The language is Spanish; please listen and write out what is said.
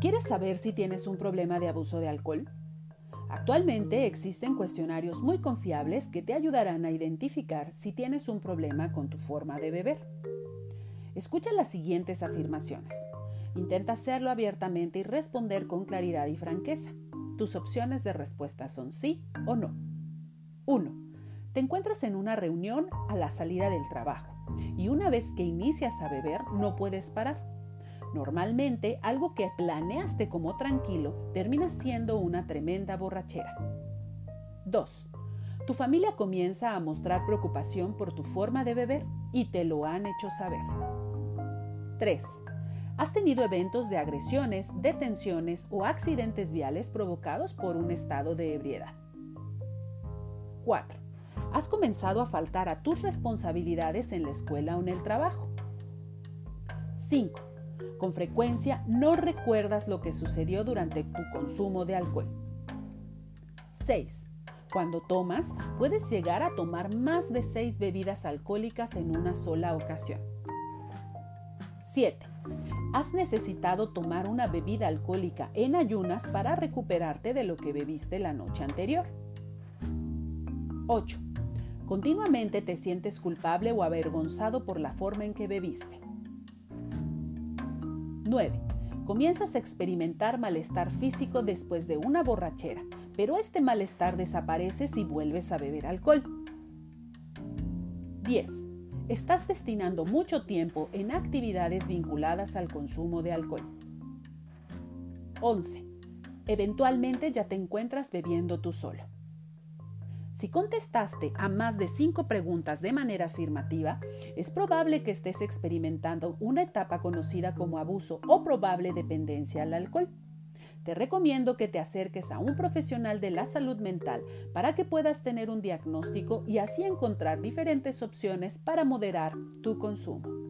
¿Quieres saber si tienes un problema de abuso de alcohol? Actualmente existen cuestionarios muy confiables que te ayudarán a identificar si tienes un problema con tu forma de beber. Escucha las siguientes afirmaciones. Intenta hacerlo abiertamente y responder con claridad y franqueza. Tus opciones de respuesta son sí o no. 1. Te encuentras en una reunión a la salida del trabajo y una vez que inicias a beber no puedes parar. Normalmente algo que planeaste como tranquilo termina siendo una tremenda borrachera. 2. Tu familia comienza a mostrar preocupación por tu forma de beber y te lo han hecho saber. 3. Has tenido eventos de agresiones, detenciones o accidentes viales provocados por un estado de ebriedad. 4. Has comenzado a faltar a tus responsabilidades en la escuela o en el trabajo. 5. Con frecuencia no recuerdas lo que sucedió durante tu consumo de alcohol. 6. Cuando tomas, puedes llegar a tomar más de 6 bebidas alcohólicas en una sola ocasión. 7. Has necesitado tomar una bebida alcohólica en ayunas para recuperarte de lo que bebiste la noche anterior. 8. Continuamente te sientes culpable o avergonzado por la forma en que bebiste. 9. Comienzas a experimentar malestar físico después de una borrachera, pero este malestar desaparece si vuelves a beber alcohol. 10. Estás destinando mucho tiempo en actividades vinculadas al consumo de alcohol. 11. Eventualmente ya te encuentras bebiendo tú solo. Si contestaste a más de cinco preguntas de manera afirmativa, es probable que estés experimentando una etapa conocida como abuso o probable dependencia al alcohol. Te recomiendo que te acerques a un profesional de la salud mental para que puedas tener un diagnóstico y así encontrar diferentes opciones para moderar tu consumo.